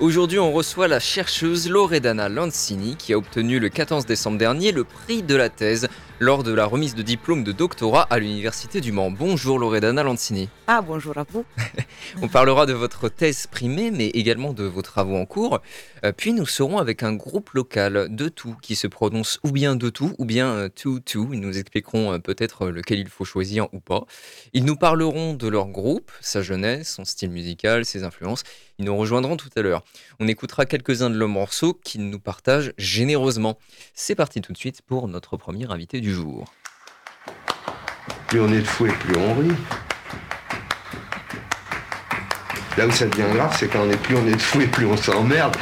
Aujourd'hui, on reçoit la chercheuse Loredana Lancini qui a obtenu le 14 décembre dernier le prix de la thèse lors de la remise de diplôme de doctorat à l'Université du Mans. Bonjour Loredana Lancini. Ah, bonjour à vous. on parlera de votre thèse primée, mais également de vos travaux en cours. Euh, puis nous serons avec un groupe local de tout qui se prononce ou bien de tout ou bien euh, tout tout. Ils nous expliqueront euh, peut-être lequel il faut choisir ou pas. Ils nous parleront de leur groupe, sa jeunesse, son style musical, ses influences. Ils nous rejoindront tout à l'heure. On écoutera quelques-uns de leurs morceaux qu'ils nous partagent généreusement. C'est parti tout de suite pour notre premier invité du jour. Plus on est de fou et plus on rit. Là où ça devient grave, c'est quand on est plus on est de fou et plus on s'emmerde.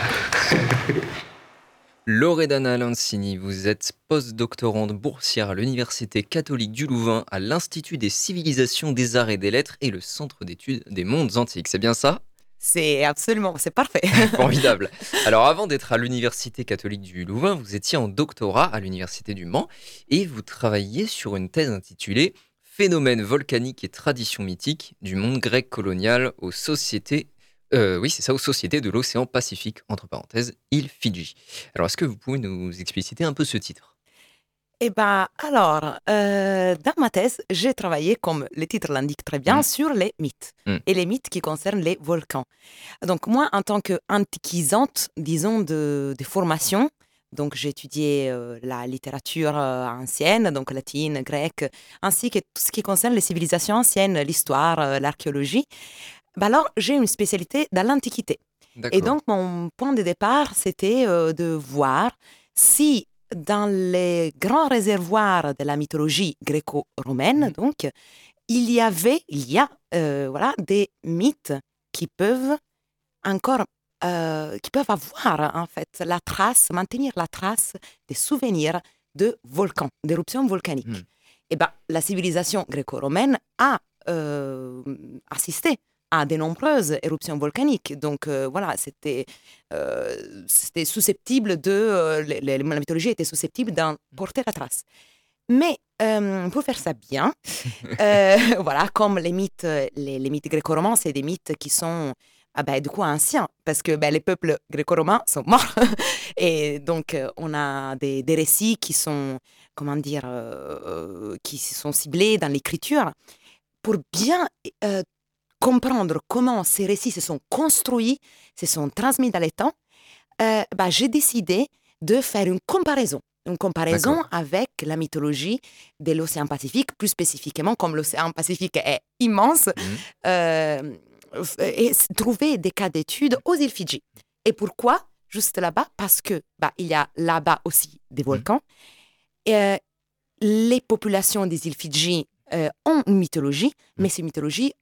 Loredana Lancini, vous êtes postdoctorante boursière à l'Université catholique du Louvain, à l'Institut des civilisations, des arts et des lettres et le Centre d'études des mondes antiques. C'est bien ça? C'est absolument, c'est parfait. Formidable. Alors avant d'être à l'Université catholique du Louvain, vous étiez en doctorat à l'Université du Mans et vous travailliez sur une thèse intitulée Phénomènes volcaniques et traditions mythiques du monde grec colonial aux sociétés euh, aux sociétés de l'océan Pacifique, entre parenthèses, île Fidji. Alors, est-ce que vous pouvez nous expliciter un peu ce titre? Eh bien, alors, euh, dans ma thèse, j'ai travaillé, comme le titre l'indique très bien, mmh. sur les mythes. Mmh. Et les mythes qui concernent les volcans. Donc, moi, en tant qu'antiquisante, disons, de, de, formation, donc j'ai étudié euh, la littérature euh, ancienne, donc latine, grecque, ainsi que tout ce qui concerne les civilisations anciennes, l'histoire, l'archéologie. Ben alors, j'ai une spécialité dans l'Antiquité. Et donc, mon point de départ, c'était de voir si dans les grands réservoirs de la mythologie gréco-romaine, mmh. donc, il y avait, il y a, euh, voilà, des mythes qui peuvent encore, euh, qui peuvent avoir en fait la trace, maintenir la trace des souvenirs de volcans, d'éruptions volcaniques. Mmh. Et ben, la civilisation gréco-romaine a euh, assisté à de nombreuses éruptions volcaniques. Donc euh, voilà, c'était euh, c'était susceptible de... Euh, la mythologie était susceptible d'en porter la trace. Mais pour faire ça bien, voilà, comme les mythes, les, mythes gréco-romains, c'est des mythes qui sont ah ben, du coup anciens, parce que ben, les peuples gréco-romains sont morts. Et donc, on a des, des, récits qui sont, comment dire, qui sont ciblés dans l'écriture pour bien comprendre comment ces récits se sont construits, se sont transmis dans les temps, euh, bah, j'ai décidé de faire une comparaison. Une comparaison avec la mythologie de l'océan Pacifique, plus spécifiquement, comme l'océan Pacifique est immense, mmh. euh, et trouver des cas d'études aux îles Fidji. Et pourquoi? Juste là-bas Parce que bah, il y a là-bas aussi des mmh. volcans. Euh, les populations des îles Fidji ont une mythologie, mmh. mais ces mythologies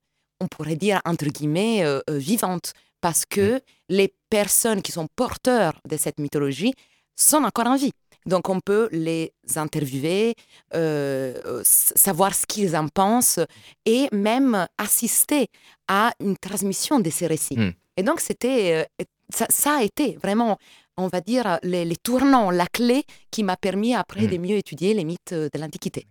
on pourrait dire, entre guillemets, euh, euh, vivante, parce que les personnes qui sont porteurs de cette mythologie sont encore en vie. Donc on peut les interviewer, euh, savoir ce qu'ils en pensent et même assister à une transmission de ces récits. Hmm. Et donc c'était, ça, a été vraiment, on va dire, les, les tournants, la clé qui m'a permis après hmm. de mieux étudier les mythes de l'Antiquité.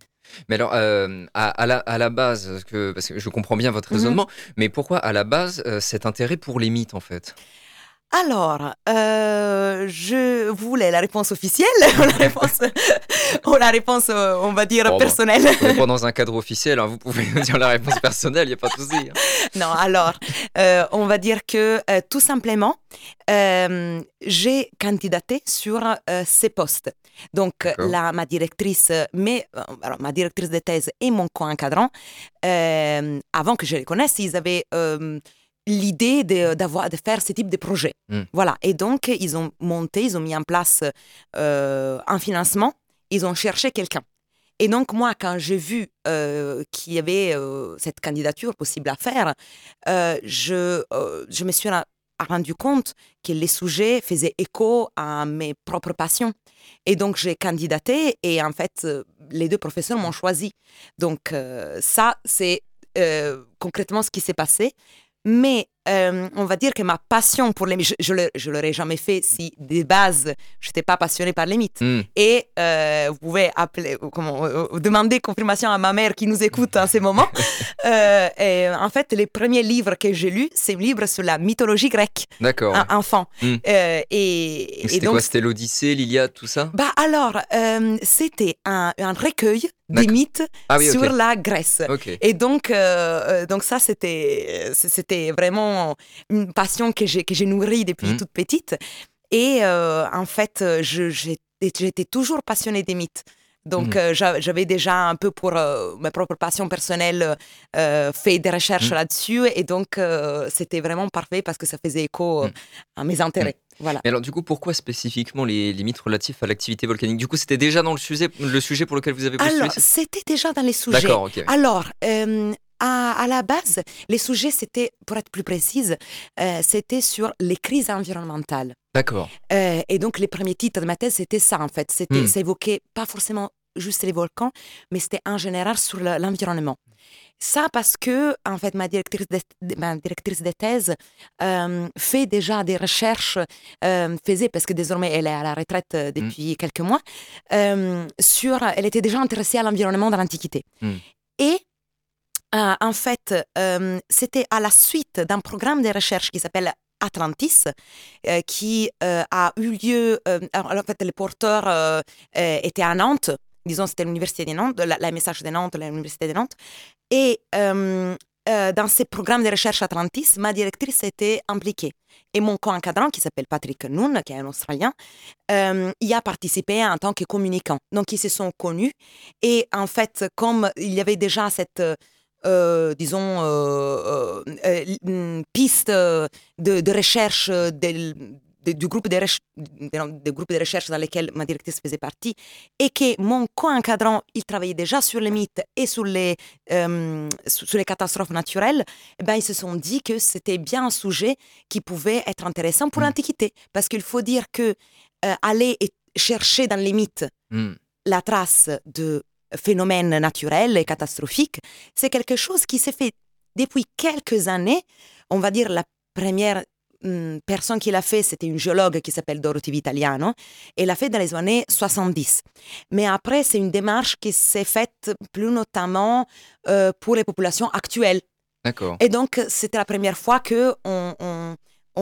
Mais alors, euh, à, la, à, la, base, que, parce que je comprends bien votre mhm. raisonnement, mais pourquoi à la base euh, cet intérêt pour les mythes en fait? Alors, euh, je voulais la réponse officielle ou la réponse, ou la réponse euh, on va dire, personnelle. on est dans un cadre officiel, hein, vous pouvez nous dire la réponse personnelle, il n'y a pas de souci. Hein. Non, alors, euh, on va dire que tout simplement, j'ai candidaté sur ces postes. Donc, la, ma directrice, mais, alors, ma directrice de thèse et mon co-encadrant, avant que je les connaisse, ils avaient l'idée de, d'avoir, de faire ce type de projet. Hmm. Voilà. Et donc, ils ont monté, ils ont mis en place euh, un financement, ils ont cherché quelqu'un. Et donc, moi, quand j'ai vu euh, qu'il y avait euh, cette candidature possible à faire, je, je me suis rendu compte que les sujets faisaient écho à mes propres passions. Et donc, j'ai candidaté et en fait, les deux professeurs m'ont choisi. Donc, ça, c'est concrètement ce qui s'est passé. Mais euh, on va dire que ma passion pour les mythes, je ne l'aurais jamais fait si de base je n'étais pas passionnée par les mythes. Hmm. Et euh, vous pouvez appeler, comment, euh, demander confirmation à ma mère qui nous écoute en ce moment. et en fait, les premiers livres que j'ai lus, c'est un livre sur la mythologie grecque. D'accord. enfant. Hmm. et, c'était quoi C'était l'Odyssée, l'Iliade, tout ça? Bah alors, c'était un, un, recueil des mythes ah sur la Grèce. Et donc, donc ça, c'était, c'était vraiment une passion que j'ai, que j'ai nourrie depuis mmh. toute petite. Et euh, en fait, euh, j'étais toujours passionnée des mythes. Donc, mmh. euh, j'avais déjà un peu pour ma propre passion personnelle fait des recherches mmh. là-dessus. Et donc, c'était vraiment parfait parce que ça faisait écho à mes intérêts. Voilà. alors, du coup, pourquoi spécifiquement les, mythes relatifs à l'activité volcanique? Du coup, c'était déjà dans le sujet, le sujet pour lequel vous avez postulé Alors, c'était déjà dans les sujets. D'accord, ok. Alors, à, la base, les sujets, c'était, pour être plus précise, euh, c'était sur les crises environnementales. D'accord. Euh, et donc, les premiers titres de ma thèse, c'était ça, en fait. C'était, hmm. Ça évoquait pas forcément juste les volcans, mais c'était en général sur l'environnement. Ça parce que, en fait, ma directrice de, ma directrice de thèse euh, fait déjà des recherches, faisait, parce que désormais elle est à la retraite hmm. depuis quelques mois, sur, elle était déjà intéressée à l'environnement de l'Antiquité. Hmm. Et euh, en fait, euh, c'était à la suite d'un programme de recherche qui s'appelle Atlantis, euh, qui a eu lieu. en fait, les porteurs étaient à Nantes, disons c'était l'université de Nantes, la, message de Nantes, l'université de Nantes, et dans ces programmes de recherche Atlantis, ma directrice était impliquée. Et mon co-encadrant, qui s'appelle Patrick Noon, qui est un Australien, y a participé en tant que communicant. Donc, ils se sont connus. Et en fait, comme il y avait déjà cette euh, disons, euh, euh, piste de, recherche du groupe de, de, groupe de recherche dans lequel ma directrice faisait partie, et que mon co-encadrant, il travaillait déjà sur les mythes et sur les, sur les catastrophes naturelles, eh ben, ils se sont dit que c'était bien un sujet qui pouvait être intéressant pour mmh. l'Antiquité. Parce qu'il faut dire que aller chercher dans les mythes mmh. la trace de phénomène naturel et catastrophique, c'est quelque chose qui s'est fait depuis quelques années. On va dire la première hmm, personne qui l'a fait, c'était une géologue qui s'appelle Dorothy Vitaliano, et l'a fait dans les années 70. Mais après, c'est une démarche qui s'est faite plus notamment euh, pour les populations actuelles. D'accord. Et donc, c'était la première fois que on on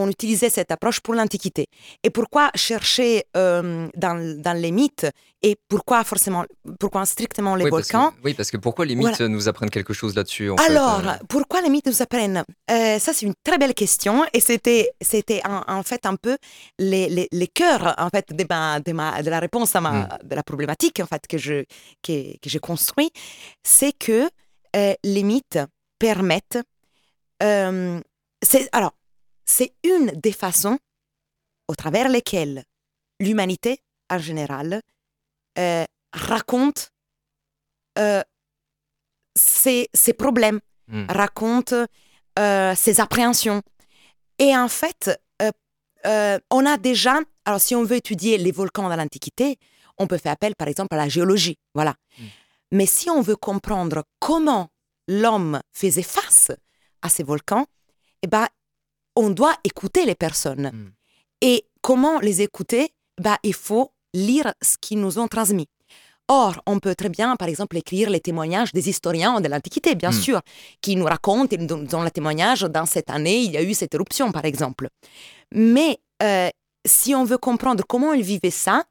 utilisait cette approche pour l'Antiquité. Et pourquoi chercher euh, dans, les mythes et pourquoi forcément, pourquoi strictement les volcans? Oui, parce que pourquoi les mythes nous apprennent quelque chose là-dessus Alors, euh? pourquoi les mythes nous apprennent? Euh, Ça, c'est une très belle question et c'était, c'était en, fait un peu les, les, cœurs en fait, de, ma, de, ma, de la réponse à ma, hmm. de la problématique en fait, que, je, que, que j'ai construit. C'est que les mythes permettent... alors, c'est une des façons au travers lesquelles l'humanité en général euh, raconte euh, ses, problèmes, hmm. raconte euh, ses appréhensions. Et en fait, on a déjà, alors si on veut étudier les volcans dans l'Antiquité, on peut faire appel par exemple à la géologie, voilà. Hmm. Mais si on veut comprendre comment l'homme faisait face à ces volcans, eh ben, on doit écouter les personnes. Hmm. Et comment les écouter? Bah, Il faut lire ce qu'ils nous ont transmis. Or, on peut très bien, par exemple, écrire les témoignages des historiens de l'Antiquité, bien hmm. sûr, qui nous racontent, donnent le témoignage, dans cette année, il y a eu cette éruption, par exemple. Mais euh, si on veut comprendre comment ils vivaient ça,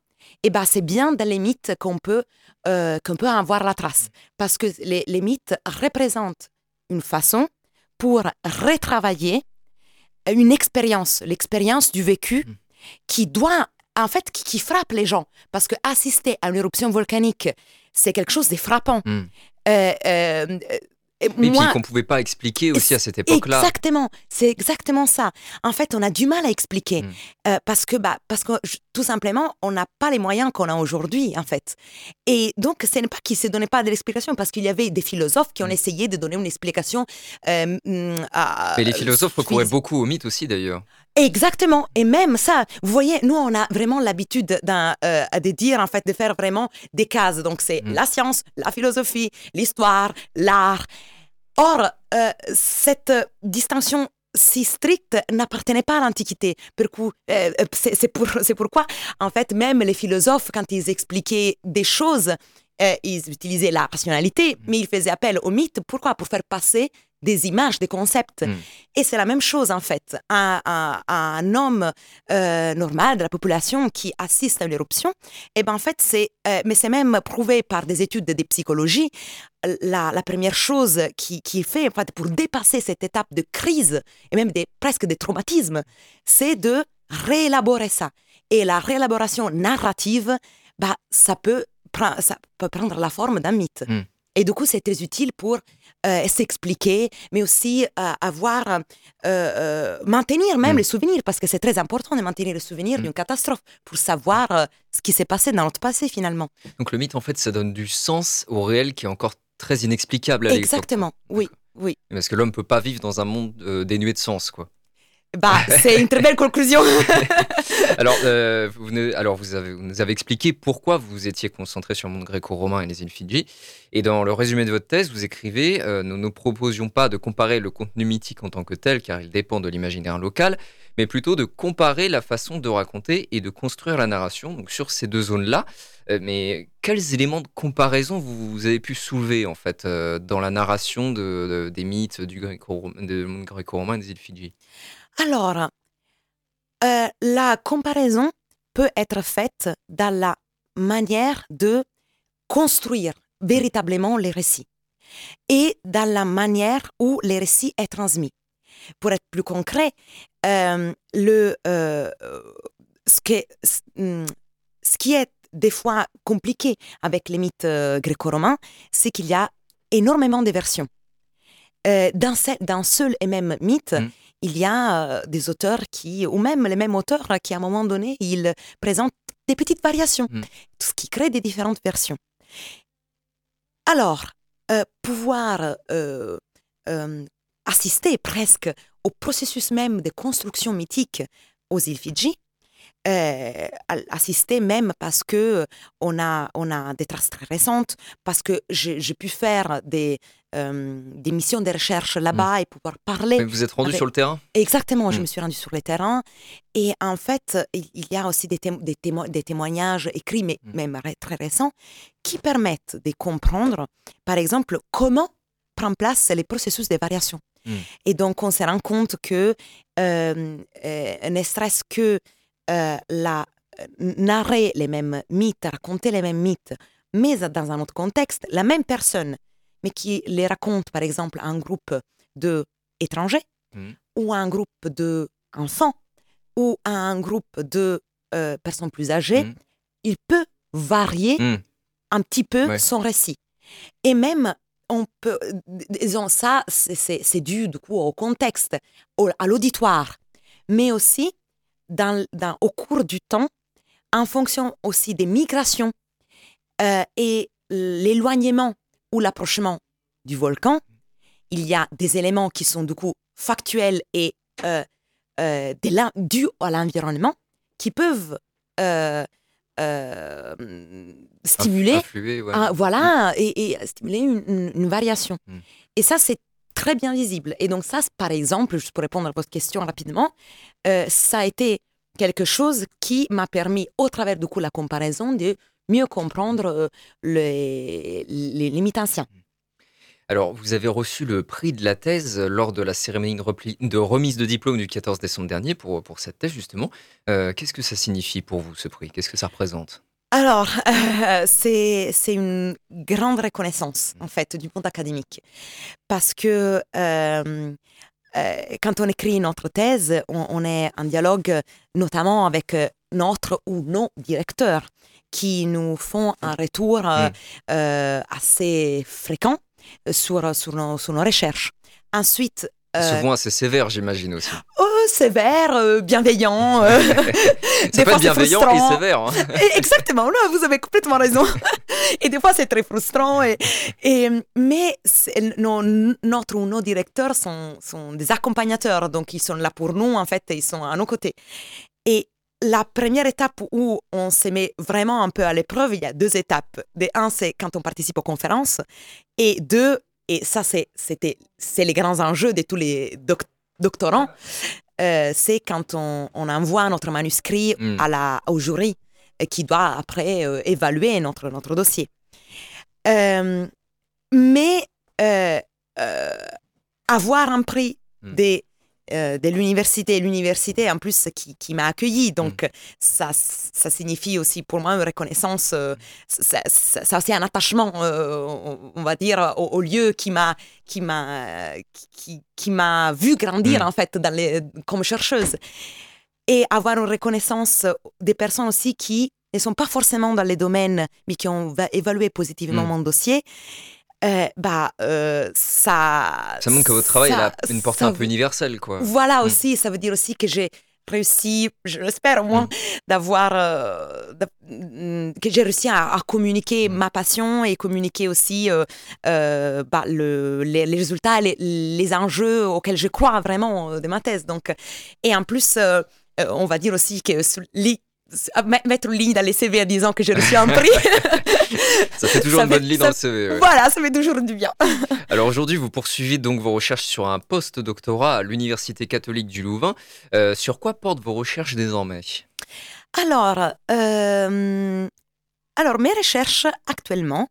eh ben, c'est bien dans les mythes qu'on peut, euh, qu'on peut avoir la trace. Parce que les, les mythes représentent une façon pour retravailler une expérience, l'expérience du vécu, mm. qui doit, en fait, qui, frappe les gens. Parce que assister à une éruption volcanique, c'est quelque chose de frappant. Mm. Euh, euh, et puis qu'on ne pouvait pas expliquer aussi à cette époque-là. Exactement, c'est exactement ça. En fait, on a du mal à expliquer hmm. euh, parce que, bah, parce que tout simplement, on n'a pas les moyens qu'on a aujourd'hui, en fait. Et donc, ce n'est pas qu'ils ne se donnaient pas de l'explication parce qu'il y avait des philosophes qui ont hmm. essayé de donner une explication. Euh, hmm, à, Mais les philosophes recouraient beaucoup au mythe aussi, d'ailleurs. Exactement. Et même ça, vous voyez, nous, on a vraiment l'habitude euh, de dire, en fait, de faire vraiment des cases. Donc, c'est mm. la science, la philosophie, l'histoire, l'art. Or, euh, cette distinction si stricte n'appartenait pas à l'Antiquité. Euh, c'est pour, pourquoi, en fait, même les philosophes, quand ils expliquaient des choses, ils utilisaient la rationalité, mm. mais ils faisaient appel au mythe. Pourquoi? Pour faire passer des images, des concepts. Hmm. Et c'est la même chose en fait. Un, un, homme euh, normal de la population qui assiste à l'éruption, et eh ben en fait c'est, euh, mais c'est même prouvé par des études de, psychologie. La, la, première chose qui, qui fait en fait pour dépasser cette étape de crise et même des, presque des traumatismes, c'est de réélaborer ça. Et la réélaboration narrative, bah, ça, peut, ça peut prendre la forme d'un mythe. Hmm. Et du coup, c'est très utile pour euh, s'expliquer, mais aussi euh, avoir, euh, maintenir même mm. les souvenirs, parce que c'est très important de maintenir les souvenirs mm. d'une catastrophe pour savoir ce qui s'est passé dans notre passé finalement. Donc le mythe, en fait, ça donne du sens au réel qui est encore très inexplicable à Exactement, oui, oui. Parce que l'homme ne peut pas vivre dans un monde dénué de sens, quoi. Bah, c'est une très belle conclusion. alors, euh, vous, alors vous, avez, nous avez expliqué pourquoi vous étiez concentré sur le monde gréco-romain et les îles Fidji. Et dans le résumé de votre thèse, vous écrivez euh, Nous ne proposions pas de comparer le contenu mythique en tant que tel, car il dépend de l'imaginaire local, mais plutôt de comparer la façon de raconter et de construire la narration sur ces deux zones-là. Euh, mais quels éléments de comparaison vous, avez pu soulever en fait dans la narration de, des mythes du monde gréco-romain et des îles Fidji? Alors, euh, la comparaison peut être faite dans la manière de construire véritablement les récits et dans la manière où les récits est transmis. Pour être plus concret, euh, le, euh, ce, hmm, ce, qui est des fois compliqué avec les mythes gréco-romains, c'est qu'il y a énormément de versions. d'un, seul et même mythe, mmh il y a euh, des auteurs qui, ou même les mêmes auteurs qui, à un moment donné, ils présentent des petites variations, mm. ce qui crée des différentes versions. Alors, euh, pouvoir euh, assister presque au processus même de construction mythique aux îles Fidji, assister même parce que on a, on a des traces très récentes, parce que j'ai pu faire des, des missions de recherche là-bas mm. et pouvoir parler. vous êtes rendu sur le terrain? Exactement, je mm. me suis rendu sur le terrain. Et en fait, il y a aussi des, des, témoignages écrits, mais mm. même très récents, qui permettent de comprendre, par exemple, comment prend place les processus de variation. Et donc, on se rend compte que euh, euh, ne serait-ce que la, narrer les mêmes mythes, raconter les mêmes mythes, mais dans un autre contexte, la même personne mais qui les raconte, par exemple, à un groupe d'étrangers, mmh. ou à un groupe d'enfants, ou à un groupe de euh, personnes plus âgées, mmh. il peut varier mmh. un petit peu son récit. Et même, on peut, disons ça, c'est dû du coup au contexte, à l'auditoire, mais aussi dans, dans, au cours du temps, en fonction aussi des migrations euh, et l'éloignement ou l'approchement du volcan, il y a des éléments qui sont du coup factuels et euh, euh, dus à l'environnement qui peuvent euh, stimuler, voilà, mm. et, stimuler une, variation. Mm. Et ça, c'est très bien visible. Et donc ça, par exemple, juste pour répondre à votre question rapidement, ça a été quelque chose qui m'a permis, au travers du coup la comparaison, de mieux comprendre euh, les, les, limitations. Alors, vous avez reçu le prix de la thèse lors de la cérémonie de, remise de diplôme du 14 décembre dernier pour, pour cette thèse, justement. Euh, qu'est-ce que ça signifie pour vous, ce prix? Qu'est-ce que ça représente? Alors, euh, c'est une grande reconnaissance, en fait, du monde académique. Parce que quand on écrit notre thèse, on, on, est en dialogue notamment avec notre ou nos directeurs qui nous font un retour euh, mm. euh, assez fréquent sur, sur, nos, sur, nos, recherches. Ensuite, souvent assez sévère, j'imagine aussi. Oh, sévère, bienveillant. c'est pas bienveillant et sévère. Hein. Exactement, là, vous avez complètement raison. et des fois, c'est très frustrant. Et, et mais nos, notre ou nos directeurs sont, sont des accompagnateurs, donc ils sont là pour nous, en fait, ils sont à nos côtés. Et la première étape où on se met vraiment un peu à l'épreuve, il y a deux étapes. De un, c'est quand on participe aux conférences. Et deux, et ça, c'est, c'était, c'est les grands enjeux de tous les doctorants, euh, c'est quand on, envoie notre manuscrit hmm. à la, au jury euh, qui doit après euh, évaluer notre, notre dossier. mais avoir un prix hmm. des euh, de l'université. L'université, en plus, qui, qui m'a accueilli. Donc, mm. ça, ça signifie aussi pour moi une reconnaissance. Euh, ça, ça, c'est un attachement, euh, on va dire, au, lieu qui m'a qui m'a qui, qui m'a vu grandir, mm. en fait, dans les, comme chercheuse. Et avoir une reconnaissance des personnes aussi qui ne sont pas forcément dans les domaines, mais qui ont évalué positivement mm. mon dossier. Euh, bah, euh, ça. Ça montre que votre travail a une portée un peu universelle, quoi. Voilà mm. aussi, ça veut dire aussi que j'ai réussi, je l'espère au moins, mm. d'avoir. Euh, mm, que j'ai réussi à, communiquer ma passion et communiquer aussi bah, le, les, résultats, les, les, enjeux auxquels je crois vraiment de ma thèse. Donc, et en plus, on va dire aussi que mettre une ligne dans les CV en disant que j'ai reçu un prix. ça fait toujours une bonne ligne dans le CV. Voilà, ça fait toujours du bien. Alors aujourd'hui, vous poursuivez donc vos recherches sur un post-doctorat à l'Université catholique du Louvain. Euh, sur quoi portent vos recherches désormais? Alors, euh, alors, mes recherches actuellement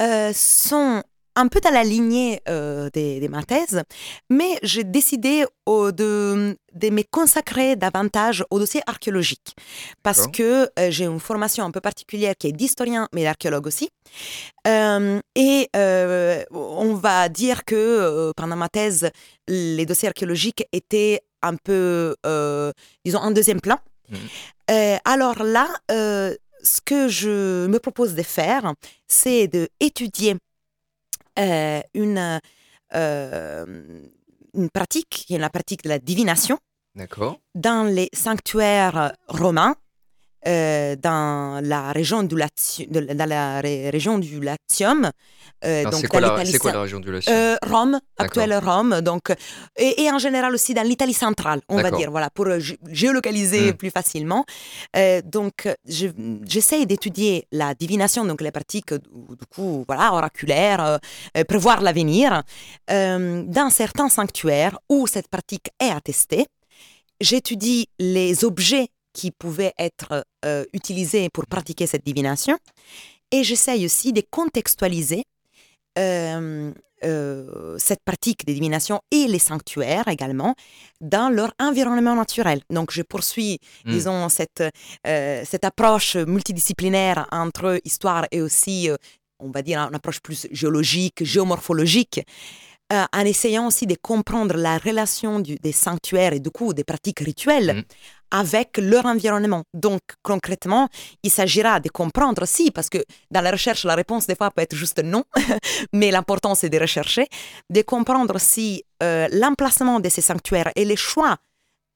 euh, sont un peu dans la lignée euh, de, ma thèse, mais j'ai décidé de, de, me consacrer davantage au dossier archéologique parce que euh, j'ai une formation un peu particulière qui est d'historien, mais d'archéologue aussi. Euh, et on va dire que pendant ma thèse, les dossiers archéologiques étaient un peu, disons, en deuxième plan. Mmh. alors là, ce que je me propose de faire, c'est d'étudier euh, une, euh, une pratique, qui est la pratique de la divination. Dans les sanctuaires romains, euh, dans la région du, dans la région du Latium, euh, donc, c'est, quoi la, région du Latium? euh, Rome, actuelle Rome, donc, et, en général aussi dans l'Italie centrale, on va dire, voilà, pour géolocaliser hmm. plus facilement. donc, j'essaie d'étudier la divination, donc les pratiques, du coup, voilà, oraculaires, prévoir l'avenir, dans certains sanctuaires où cette pratique est attestée. J'étudie les objets qui pouvaient être euh, utilisés pour pratiquer cette divination. Et j'essaye aussi de contextualiser euh, euh, cette pratique de divination et les sanctuaires également dans leur environnement naturel. Donc je poursuis, hmm. disons, cette, cette approche multidisciplinaire entre histoire et aussi, on va dire, une approche plus géologique, géomorphologique. en essayant aussi de comprendre la relation des sanctuaires et du coup des pratiques rituelles hmm avec leur environnement. Donc, concrètement, il s'agira de comprendre aussi, parce que dans la recherche, la réponse des fois peut être juste non, mais l'important c'est de rechercher, de comprendre si euh, l'emplacement de ces sanctuaires et les choix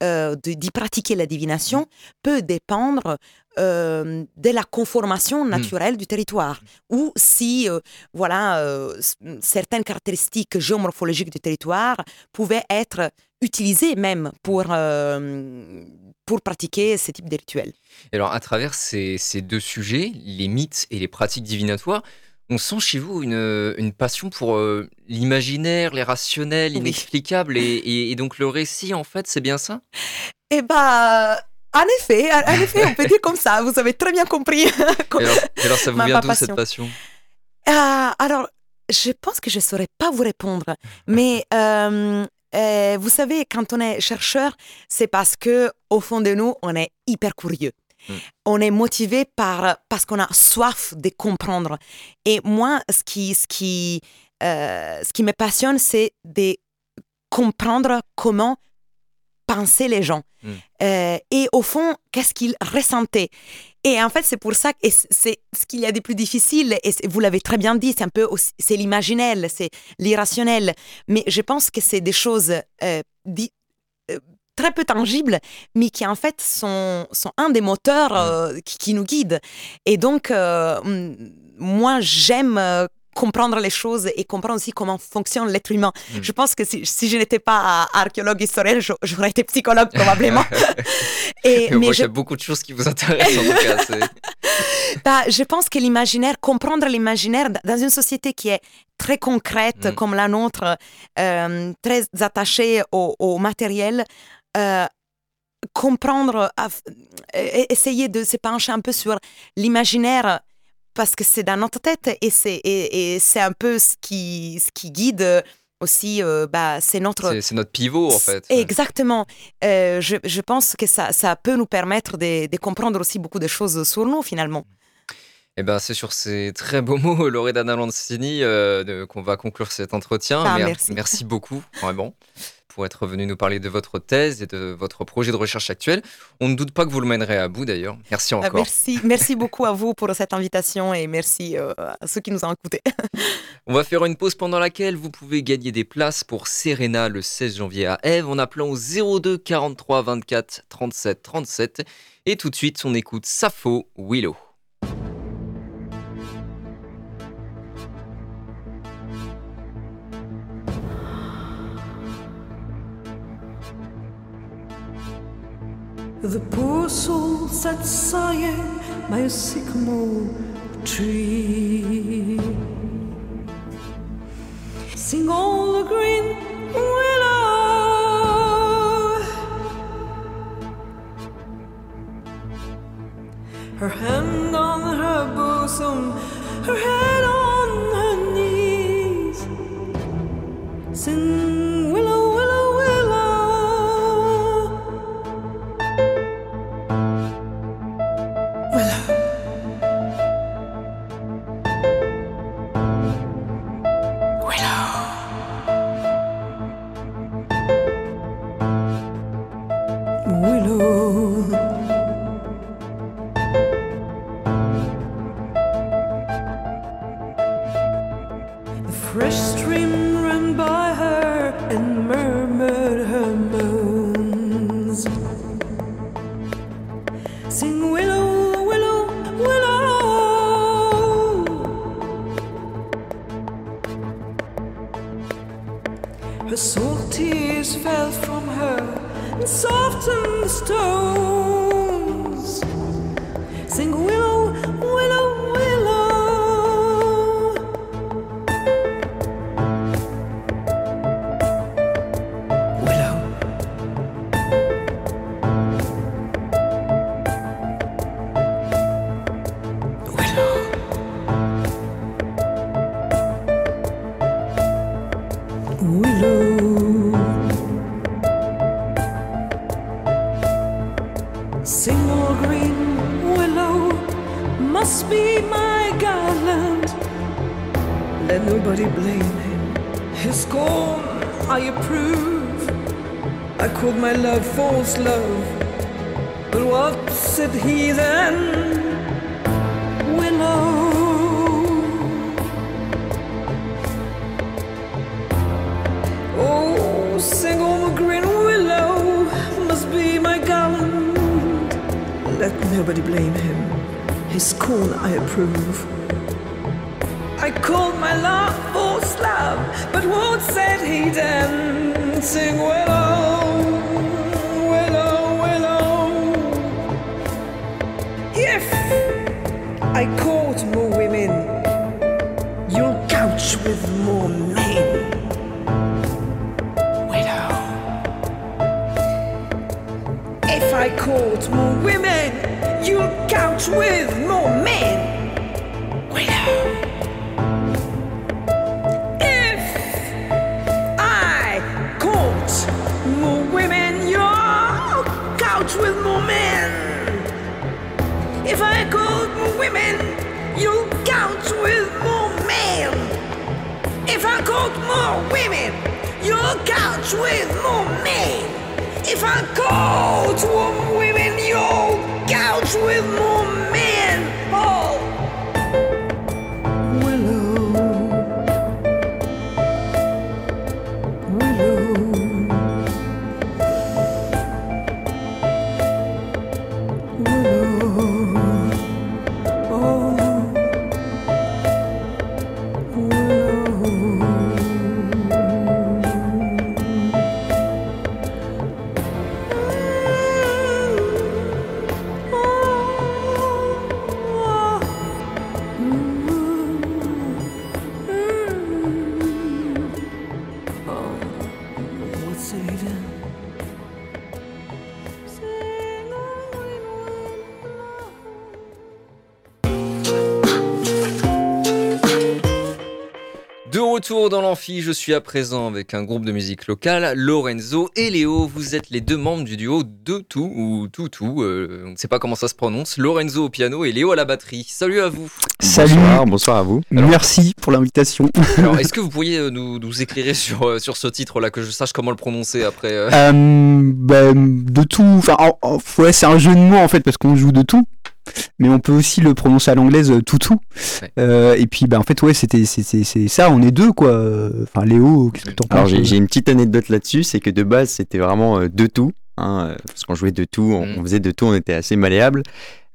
euh, d'y pratiquer la divination peut dépendre euh, de la conformation hmm. naturelle du territoire, ou si voilà certaines caractéristiques géomorphologiques du territoire pouvaient être utilisées même pour pour pratiquer ce type de rituels. Alors, à travers ces, deux sujets, les mythes et les pratiques divinatoires, on sent chez vous une, une passion pour euh, l'imaginaire, les rationnels, l'inexplicable, et, donc le récit, en fait, c'est bien ça? Eh bien, en effet, en effet, on peut dire comme ça, vous avez très bien compris. alors, ça vous vient d'où cette passion euh, Alors, je pense que je ne saurais pas vous répondre, mais euh, euh, vous savez, quand on est chercheur, c'est parce que au fond de nous, on est hyper curieux. Hmm. On est motivé par parce qu'on a soif de comprendre. Et moi, ce qui ce qui euh, ce qui me passionne, c'est de comprendre comment penser les gens. Mm. et au fond, qu'est-ce qu'il ressentait? Et en fait, c'est pour ça que c'est ce qu'il y a de plus difficile, et vous l'avez très bien dit, c'est un peu, c'est l'imaginel, c'est l'irrationnel. Mais je pense que c'est des choses très peu tangibles, mais qui en fait sont, sont un des moteurs mm. euh, qui, nous guident. Et donc, euh, moi, j'aime euh, comprendre les choses et comprendre aussi comment fonctionne l'être humain. Mm. Je pense que si, si je n'étais pas archéologue historienne, j'aurais été psychologue probablement. et, mais il y a beaucoup de choses qui vous intéressent en tout cas. bah, je pense que l'imaginaire, comprendre l'imaginaire dans une société qui est très concrète mm. comme la nôtre, très attachée au, au matériel, euh, comprendre, essayer de se pencher un peu sur l'imaginaire parce que c'est dans notre tête et c'est et, c'est un peu ce qui ce qui guide aussi euh, bah c'est notre c'est notre pivot en fait exactement euh, je, je, pense que ça, ça peut nous permettre de, de, comprendre aussi beaucoup de choses sur nous finalement eh ben, c'est sur ces très beaux mots, Loredana Lancini, qu'on va conclure cet entretien. Ah, merci. merci beaucoup, vraiment pour être venu nous parler de votre thèse et de votre projet de recherche actuel. On ne doute pas que vous le mènerez à bout d'ailleurs. Merci ah, encore. merci, merci beaucoup à vous pour cette invitation et merci euh, à ceux qui nous ont écoutés. On va faire une pause pendant laquelle vous pouvez gagner des places pour Serena le 16 janvier à Eve en appelant au 02 43 24 37 37. Et tout de suite, on écoute Sappho Willow. The poor soul sat sighing by a sycamore tree. Sing all the green willow. Her hand on her bosom, her head on her knees. Sing fresh stream. love. Retour dans l'amphi, je suis à présent avec un groupe de musique locale, Lorenzo et Léo. Vous êtes les deux membres du duo De Tout ou Toutou, euh, on ne sait pas comment ça se prononce. Lorenzo au piano et Léo à la batterie. Salut à vous. Salut. Bonsoir, bonsoir à vous. Merci pour l'invitation. Alors, est-ce que vous pourriez euh, nous, nous éclairer sur, euh, sur ce titre-là, que je sache comment le prononcer après ben, De Tout, enfin, ouais, c'est un jeu de mots en fait, parce qu'on joue de tout mais on peut aussi le prononcer à l'anglaise euh, toutou. Euh, et puis, bah, en fait, ouais, c'était c'est ça, on est deux, quoi. Enfin, Léo, qu'est-ce que t'en penses Alors, j'ai une petite anecdote là-dessus, c'est que de base, c'était vraiment euh, de tout. Hein, parce qu'on jouait de tout, on, mm. faisait de tout, on était assez malléable.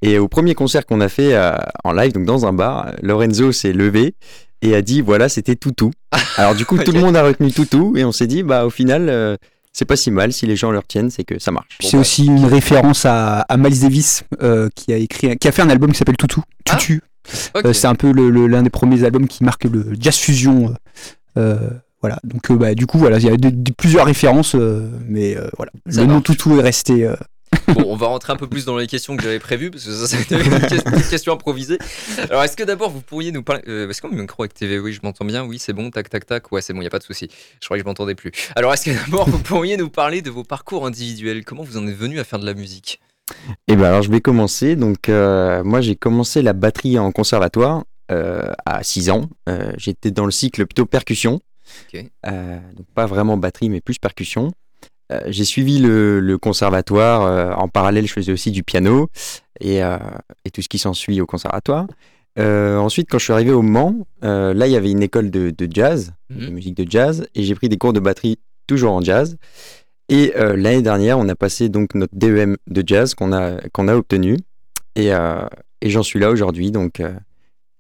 Et au premier concert qu'on a fait en live, donc dans un bar, Lorenzo s'est levé et a dit voilà, c'était toutou. Alors, du coup, tout le monde a retenu toutou et on s'est dit, bah, au final c'est pas si mal si les gens le retiennent, c'est que ça marche. C'est bah, aussi une référence à, Miles Davis euh, qui a écrit, qui a fait un album qui s'appelle Toutou, ah, Tutu. Euh, c'est un peu l'un des premiers albums qui marque le jazz fusion. Euh, voilà, donc bah, du coup voilà, il y a plusieurs références, mais voilà, le nom Toutou est resté Bon, on va rentrer un peu plus dans les questions que j'avais prévues, parce que ça, c'était une question improvisée. Alors, est-ce que d'abord, vous pourriez nous parler. Euh, est-ce qu'on un micro avec TV Oui, je m'entends bien. Oui, c'est bon. Tac, tac, tac. Ouais, c'est bon, il n'y a pas de souci. Je croyais que je m'entendais plus. Alors, est-ce que d'abord, vous pourriez nous parler de vos parcours individuels? Comment vous en êtes venu à faire de la musique? Eh bien, alors, je vais commencer. Donc, euh, moi, j'ai commencé la batterie en conservatoire euh, à 6 ans. Euh, j'étais dans le cycle plutôt percussion. donc, pas vraiment batterie, mais plus percussion. Euh, j'ai suivi le, conservatoire. Euh, en parallèle, je faisais aussi du piano et, euh, tout ce qui s'ensuit au conservatoire. ensuite, quand je suis arrivé au Mans, là, il y avait une école de, jazz, de mhm. musique de jazz, et j'ai pris des cours de batterie toujours en jazz. Et l'année dernière, on a passé donc notre DEM de jazz qu'on a, qu'on a obtenu. Et, et j'en suis là aujourd'hui. Donc,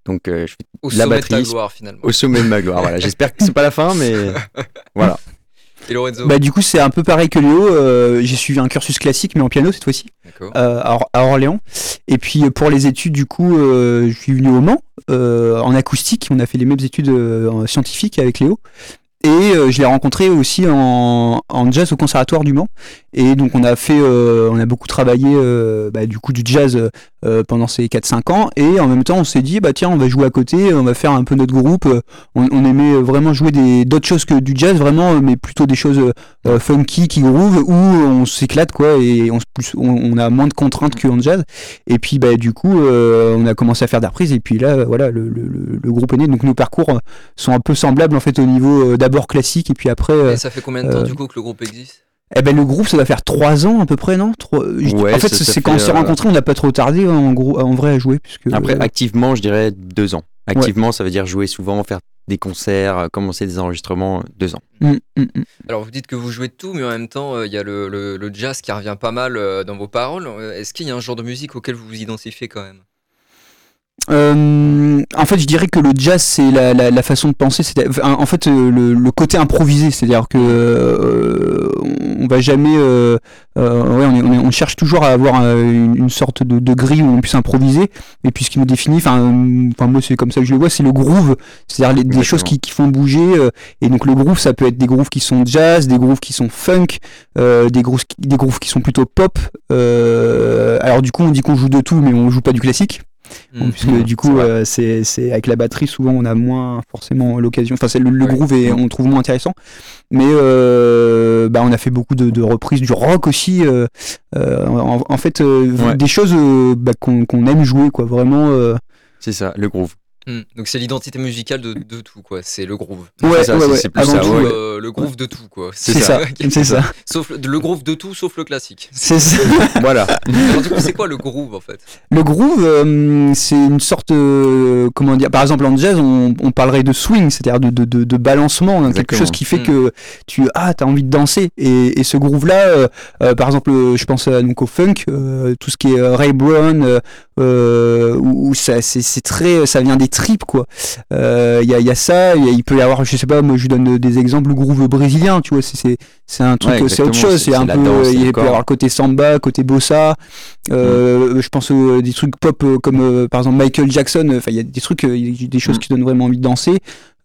donc je fais au la batterie. De ta gloire, finalement. Au sommet de ma gloire. voilà. J'espère que c'est pas la fin, mais voilà. Et Lorenzo Bah du coup c'est un peu pareil que Léo. Euh, j'ai suivi un cursus classique mais en piano cette fois-ci euh, à, Orléans. Et puis euh, pour les études du coup je suis venu au Mans en acoustique. On a fait les mêmes études scientifiques avec Léo. Et euh, je l'ai rencontré aussi en, en, jazz au conservatoire du Mans. Et donc on a fait, euh, on a beaucoup travaillé euh, bah, du coup du jazz pendant ces 4-5 ans. Et en même temps on s'est dit bah tiens on va jouer à côté, on va faire un peu notre groupe. On, on aimait vraiment jouer des d'autres choses que du jazz vraiment, mais plutôt des choses funky qui groove où on s'éclate quoi et on, on, a moins de contraintes qu'en jazz. Et puis bah du coup on a commencé à faire des reprises et puis là voilà le, le, le, groupe est né. Donc nos parcours sont un peu semblables en fait au niveau d'abord classique et puis après. Et ça fait combien de temps euh, du coup que le groupe existe? Eh ben le groupe ça va faire trois ans à peu près non? En fait c'est quand on s'est euh, rencontrés on n'a pas trop tardé hein, en gros en vrai à jouer puisque après euh, activement je dirais deux ans. Activement ça veut dire jouer souvent faire des concerts commencer des enregistrements deux ans. Mmh, mmh, mmh. Alors vous dites que vous jouez de tout mais en même temps il y a le, le, jazz qui revient pas mal dans vos paroles. Est-ce qu'il y a un genre de musique auquel vous vous identifiez quand même? Euh, en fait, je dirais que le jazz, c'est la, la, façon de penser. C'est en fait euh, le, le côté improvisé, c'est-à-dire que euh, on va jamais, euh, euh ouais, on, on, cherche toujours à avoir une, une, sorte de, de, grille où on puisse improviser. Et puis ce qui nous définit, enfin, moi c'est comme ça que je le vois, c'est le groove, c'est-à-dire des choses qui, qui, font bouger. et donc le groove, ça peut être des grooves qui sont jazz, des grooves qui sont funk, des grooves, des grooves qui sont plutôt pop. alors du coup, on dit qu'on joue de tout, mais on joue pas du classique. Mmh. puisque du coup, euh, c'est avec la batterie, souvent on a moins forcément l'occasion. Enfin, c'est le, groove et on trouve moins intéressant. Mais euh, bah, on a fait beaucoup de, reprises du rock aussi. Euh, en, en, fait, des choses bah, qu'on aime jouer, quoi. Vraiment. C'est ça, le groove. Hmm. Donc c'est l'identité musicale de, de, tout, quoi. C'est le groove. Ouais, c'est plus ça. Euh, le groove de tout, quoi. C'est ça. C'est ça. Sauf le, groove de tout, sauf le classique. C'est ça. voilà. c'est quoi le groove en fait? Le groove, euh, c'est une sorte, euh, comment dire, par exemple en jazz, on, on parlerait de swing, c'est-à-dire de, de, de, balancement, hein, quelque chose qui fait hmm. que tu ah, as envie de danser. Et, et ce groove-là, par exemple, je pense donc au funk, tout ce qui est Ray Brown, où, ça, c'est très, ça vient des trip quoi. Il euh, y, a, y, a, ça, il peut y avoir, je sais pas, moi je donne des exemples, le groove brésilien, tu vois, c'est c'est un truc, c'est autre chose, c'est un peu, il peut y avoir le côté samba, côté bossa, euh, mm. je pense des trucs pop euh, comme par exemple Michael Jackson, enfin il y a des trucs, des choses mm. qui donnent vraiment envie de danser.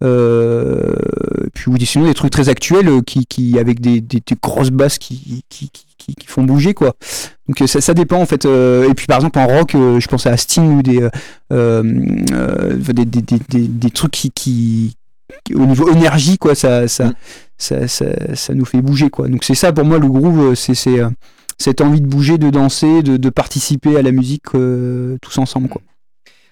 Euh, puis ou sinon des trucs très actuels qui, qui avec des, des, grosses basses qui, qui, qui, qui, font bouger quoi. Donc ça, ça dépend en fait. et puis par exemple en rock, je pense à Sting ou des euh, des, des, des, des, trucs qui, qui, au niveau énergie quoi ça ça, mm. ça, ça, ça, nous fait bouger quoi donc c'est ça pour moi le groove c'est cette envie de bouger de danser de, de participer à la musique tous ensemble quoi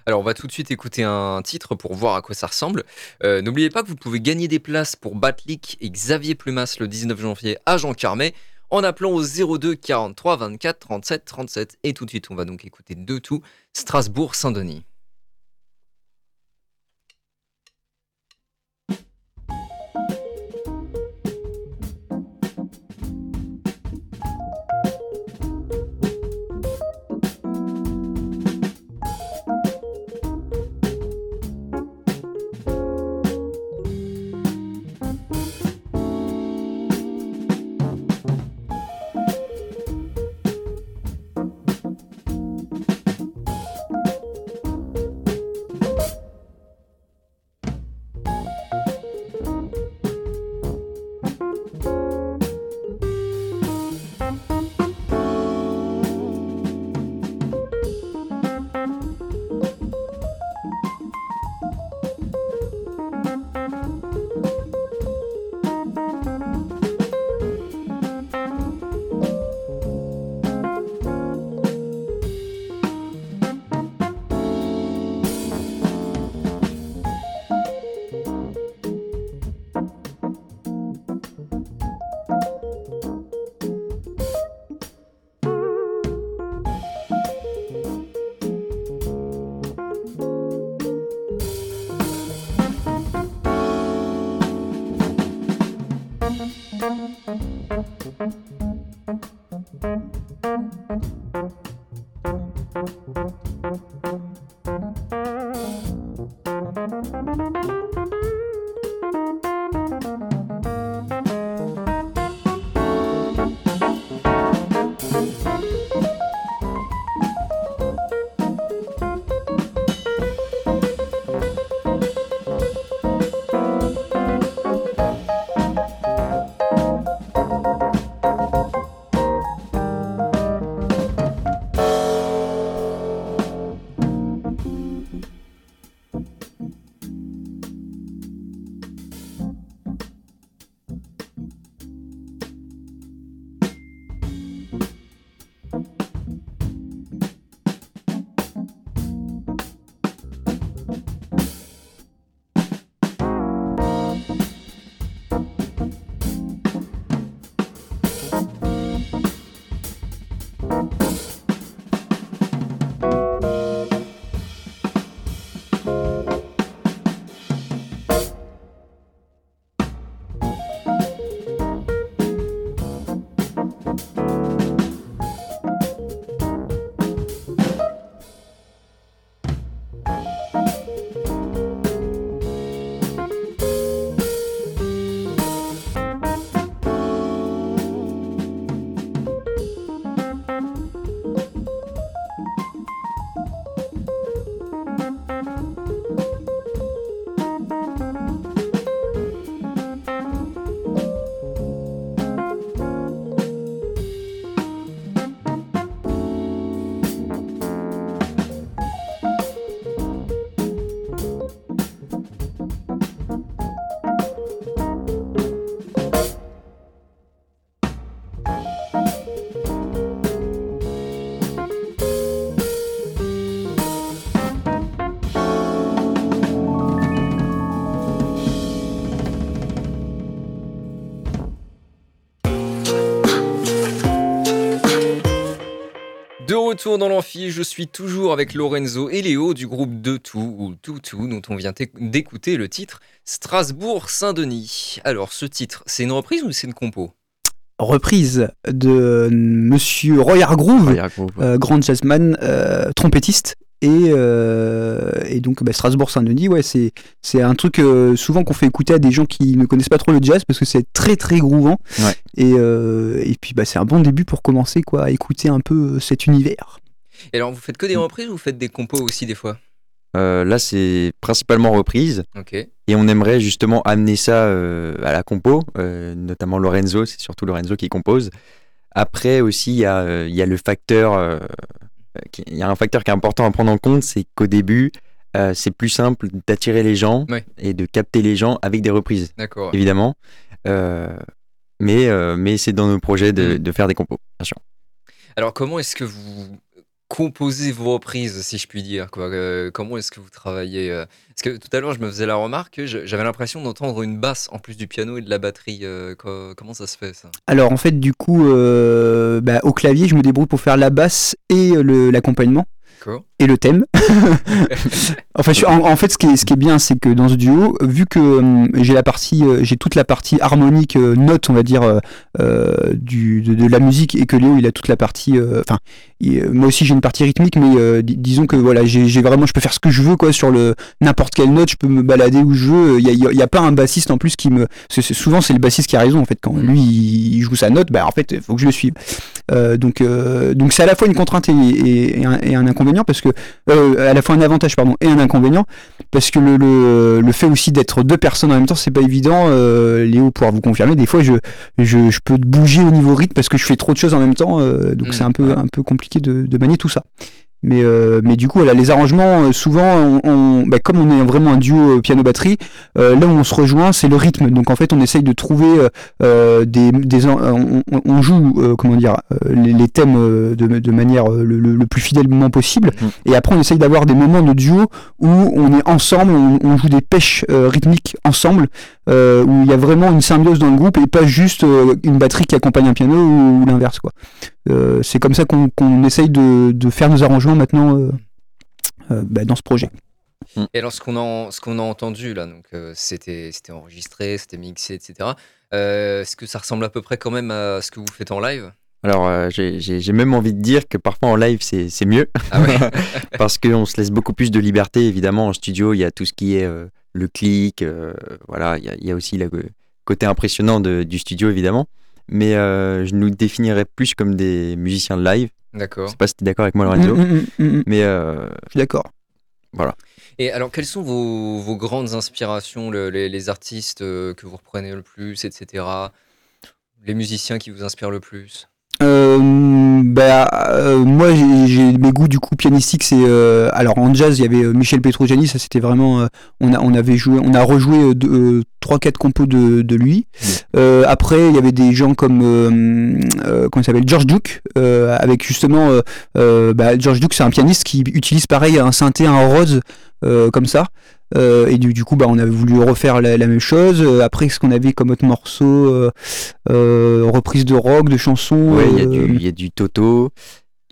alors, on va tout de suite écouter un titre pour voir à quoi ça ressemble. Euh, n'oubliez pas que vous pouvez gagner des places pour Batlik et Xavier Plumas le 19 janvier à Jean Carmet en appelant au 02 43 24 37 37. Et tout de suite, on va donc écouter de tout Strasbourg-Saint-Denis. Retour dans l'amphi, je suis toujours avec Lorenzo et Léo du groupe De Tout ou Tout Tout dont on vient d'écouter le titre Strasbourg-Saint-Denis. Alors ce titre, c'est une reprise ou c'est une compo? Reprise de Monsieur Roy Hargrove, euh, grand jazzman, euh, trompettiste. Et, euh, et donc bah, Strasbourg-Saint-Denis, ouais, c'est, c'est un truc souvent qu'on fait écouter à des gens qui ne connaissent pas trop le jazz parce que c'est très très groovant. Et, et puis bah, c'est un bon début pour commencer quoi, à écouter un peu cet univers. Et alors vous faites que des mm. reprises ou vous faites des compos aussi des fois? Euh, là, c'est principalement reprise. Et on aimerait justement amener ça euh, à la compo, euh, notamment Lorenzo, c'est surtout Lorenzo qui compose. Après aussi, il y a, y a, le facteur, il y a un facteur qui est important à prendre en compte, c'est qu'au début, c'est plus simple d'attirer les gens et de capter les gens avec des reprises, évidemment. mais mais c'est dans nos projets de, mm. de faire des compos, bien sûr. Alors comment est-ce que vous composer vos reprises, si je puis dire. Euh, comment est-ce que vous travaillez euh? Parce que tout à l'heure, je me faisais la remarque que j'avais l'impression d'entendre une basse en plus du piano et de la batterie. Euh, comment ça se fait ça? Alors en fait, du coup, bah, au clavier, je me débrouille pour faire la basse et l'accompagnement et le thème. enfin, en, fait, ce qui est, ce qui est bien, c'est que dans ce duo, vu que euh, j'ai la partie, euh, j'ai toute la partie harmonique, euh, note, on va dire, du, de, la musique, et que Léo, il a toute la partie, enfin, moi aussi j'ai une partie rythmique, mais disons que voilà, j'ai vraiment, je peux faire ce que je veux, quoi, sur le n'importe quelle note, je peux me balader où je veux. Il y a, pas un bassiste en plus qui me, souvent c'est le bassiste qui a raison en fait quand lui il joue sa note, bah en fait, il faut que je le suive. donc, donc c'est à la fois une contrainte et, et un inconvénient parce que euh, à la fois un avantage pardon et un inconvénient parce que le, le, fait aussi d'être deux personnes en même temps c'est pas évident euh, Léo pourra vous confirmer des fois je, je, je, peux bouger au niveau rythme parce que je fais trop de choses en même temps euh, donc mm. c'est un peu un peu compliqué de, de manier tout ça mais, euh, mais du coup, voilà, les arrangements, euh, souvent, on, bah, comme on est vraiment un duo euh, piano-batterie, là où on se rejoint, c'est le rythme. Donc en fait, on essaye de trouver des, des on, on, joue, comment dire, les, thèmes de, de manière le, le, plus fidèlement possible. Mmh. Et après, on essaye d'avoir des moments de duo où on est ensemble, on, joue des pêches rythmiques ensemble, où il y a vraiment une symbiose dans le groupe et pas juste une batterie qui accompagne un piano ou, l'inverse, quoi. C'est comme ça qu'on essaye de, de faire nos arrangements maintenant euh, euh, bah, dans ce projet. Et alors, ce qu'on a, ce qu'on a entendu là, donc euh, c'était, c'était enregistré, c'était mixé, etc. est-ce que ça ressemble à peu près quand même à ce que vous faites en live? Alors, j'ai même envie de dire que parfois en live, c'est mieux. Ah Parce qu'on se laisse beaucoup plus de liberté. Évidemment, en studio, il y a tout ce qui est le clic. voilà, il y, a, aussi le côté impressionnant du studio, évidemment. Mais je nous définirais plus comme des musiciens de live. D'accord. Je sais pas si tu es d'accord avec moi, Lorenzo. Mm, mm, mm, mais euh, je suis d'accord. Voilà. Et alors, quelles sont vos, vos grandes inspirations, les, les, artistes euh, que vous reprenez le plus, etc. Les musiciens qui vous inspirent le plus? Euh, bah, euh, moi j'ai mes goûts du coup pianistiques c'est euh, alors en jazz il y avait Michel Petrogiani ça c'était vraiment on a on avait joué on a rejoué trois quatre compos de, de lui. Après il y avait des gens comme comment il s'appelle George Duke avec justement bah, George Duke c'est un pianiste qui utilise pareil un synthé un rose comme ça euh, et du, coup, bah, on avait voulu refaire la, même chose. Euh, après, ce qu'on avait comme autre morceau, euh, reprise de rock, de chansons. il y, a du Toto.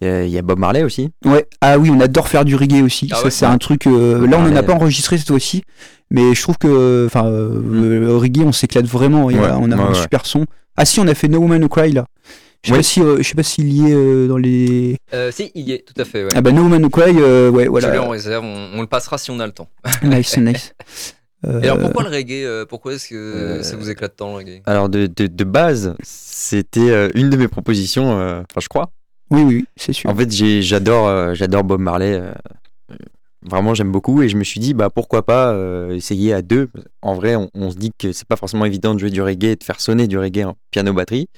Il y, a Bob Marley aussi. Ouais. Ah oui, on adore faire du reggae aussi. Ah ça, c'est un truc. là, on n'en a pas enregistré cette fois-ci, mais je trouve que, enfin, le reggae, on s'éclate vraiment. on a un super son. Ah si, on a fait No Woman No Cry là. Je sais pas si, je sais pas s'il y est dans les. si, il y est, tout à fait. Ah bah No Cry, ouais, voilà. Je l'ai en réserve, on, le passera si on a le temps. nice, nice. Et alors pourquoi le reggae Pourquoi est-ce que ça vous éclate tant le reggae? Alors de, de, de base, c'était une de mes propositions, enfin je crois. Oui, oui, c'est sûr. En fait, j'adore j'adore Bob Marley. vraiment, j'aime beaucoup et je me suis dit, bah pourquoi pas essayer à deux. En vrai, on, on se dit que c'est pas forcément évident de jouer du reggae et de faire sonner du reggae en piano-batterie.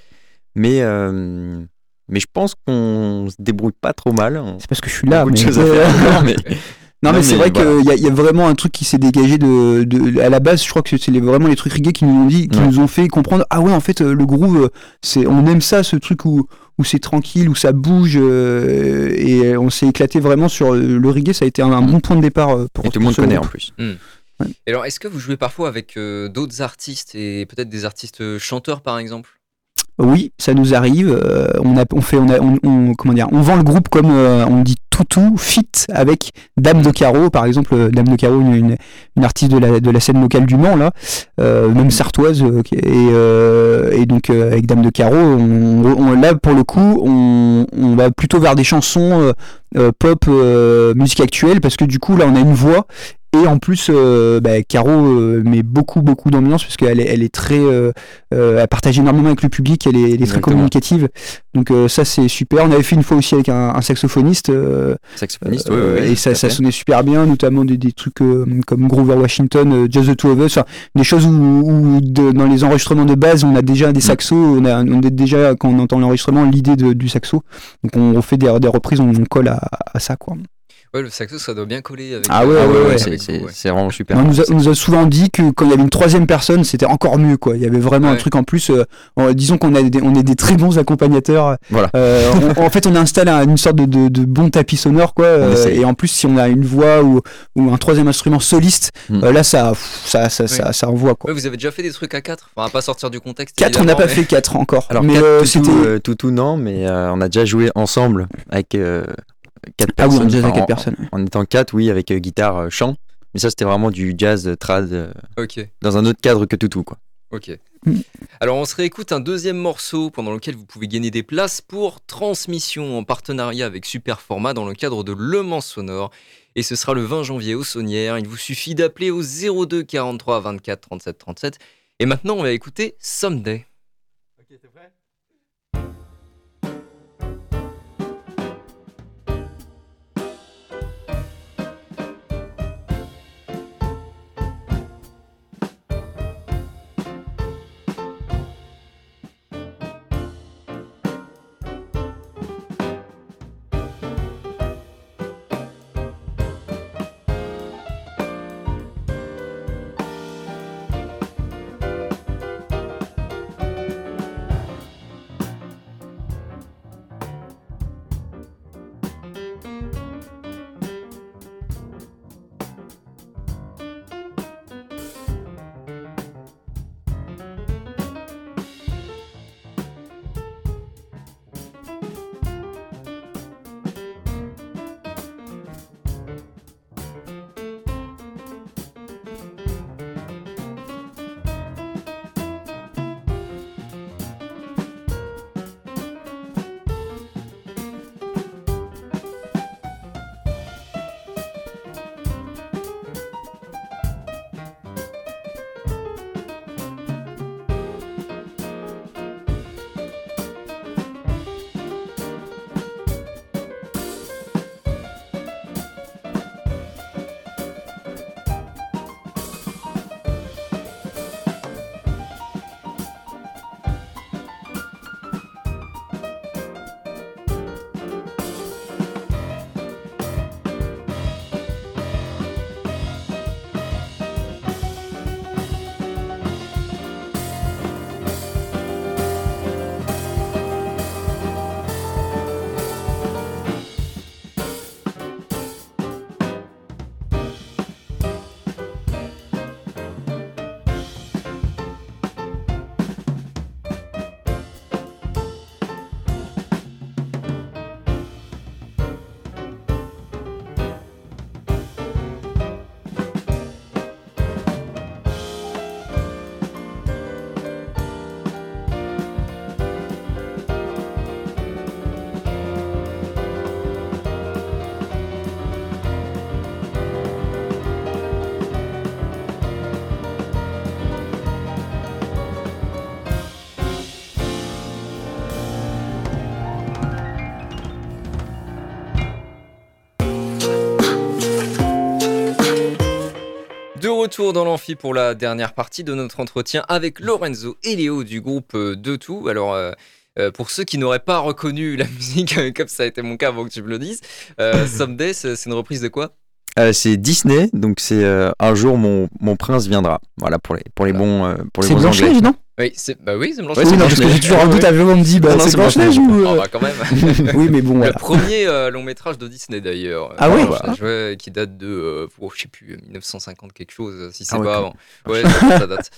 Mais, euh, mais je pense qu'on se débrouille pas trop mal. C'est parce que je suis là. Mais... non, mais... c'est vrai qu'il y, y, a vraiment un truc qui s'est dégagé de, de, À la base, je crois que c'est vraiment les trucs reggae qui nous ont dit, qui nous ont fait comprendre Ah ouais, en fait, le groove, c'est on aime ça, ce truc où, où c'est tranquille, où ça bouge. Euh, et on s'est éclaté vraiment sur le reggae. Ça a été un, bon point de départ euh, pour Et tout le monde connaît en plus. Hmm. alors, est-ce que vous jouez parfois avec d'autres artistes et peut-être des artistes chanteurs par exemple? Oui, ça nous arrive. on a, on fait, on, a, on, comment dire, on vend le groupe comme on dit tout fit avec Dame de Carreau, par exemple. Dame de Carreau, une, une, artiste de la, de la, scène locale du Mans là, même sartoise, et, et, donc avec Dame de Carreau, on, là pour le coup, on, on va plutôt vers des chansons pop, musique actuelle, parce que du coup là on a une voix et en plus, euh, bah, Caro euh, met beaucoup, beaucoup d'ambiance parce qu'elle est, elle est très, euh, elle partage énormément avec le public, elle est, très communicative. Donc ça, c'est super. On avait fait une fois aussi avec un, saxophoniste. saxophoniste, oui, Et ça, ça sonnait super bien, notamment des, des trucs comme Grover Washington, Just the Two of Us, des choses où, dans les enregistrements de base, on a déjà des mm. saxos, on a, on a déjà quand on entend l'enregistrement l'idée du saxo. Donc on fait des, des reprises, on, colle à, à ça, quoi. Ouais, le saxo, ça doit bien coller avec. Ah ouais, ouais, ouais, c'est vraiment super. On nous, a, nous, a, souvent dit que quand il y avait une troisième personne, c'était encore mieux, quoi. Il y avait vraiment un truc en plus. Euh, disons qu'on on est des très bons accompagnateurs. Voilà. Euh, en fait, on installe une sorte de, de, de bon tapis sonore, quoi. Euh, et en plus, si on a une voix ou, ou un troisième instrument soliste, mm. là, ça, ça, ça, ça, ça, envoie, quoi. vous avez déjà fait des trucs à 4 Enfin, à pas sortir du contexte. 4, on n'a pas fait 4 encore. Alors, mais tout, tout, non, mais on a déjà joué ensemble avec quatre ah personnes. oui, en personnes. En, étant quatre, oui, avec euh, guitare, euh, chant. Mais ça, c'était vraiment du jazz euh, trad. ok. Dans un autre cadre que Toutou, quoi. Ok. Mm. Alors, on se réécoute un deuxième morceau pendant lequel vous pouvez gagner des places pour transmission en partenariat avec Superformat dans le cadre de Le Mans Sonore. Et ce sera le 20 janvier au Saunière. Il vous suffit d'appeler au 02 43 24 37 37. Et maintenant, on va écouter Someday. Ok, t'es prêt? Retour dans l'amphi pour la dernière partie de notre entretien avec Lorenzo et Léo du groupe euh, De Tout. Alors, euh, euh, pour ceux qui n'auraient pas reconnu la musique, comme ça a été mon cas avant que tu me le dises, Someday, c'est une reprise de quoi? C'est Disney, donc c'est un jour mon, mon, prince viendra. Voilà pour les pour les bons pour les bons anglais. non oui, c'est bah oui, c'est Blanche-Neige. Oui, non, parce que j'ai toujours un doute à on me dit bah, c'est Blanche-Neige ou. Ah, bah, quand même. oui, mais bon. Le premier euh, long métrage de Disney d'ailleurs. Ah oui ouais, Qui date de, euh, oh, je sais plus, 1950 quelque chose, si c'est ah, pas avant. Ouais, ça, date.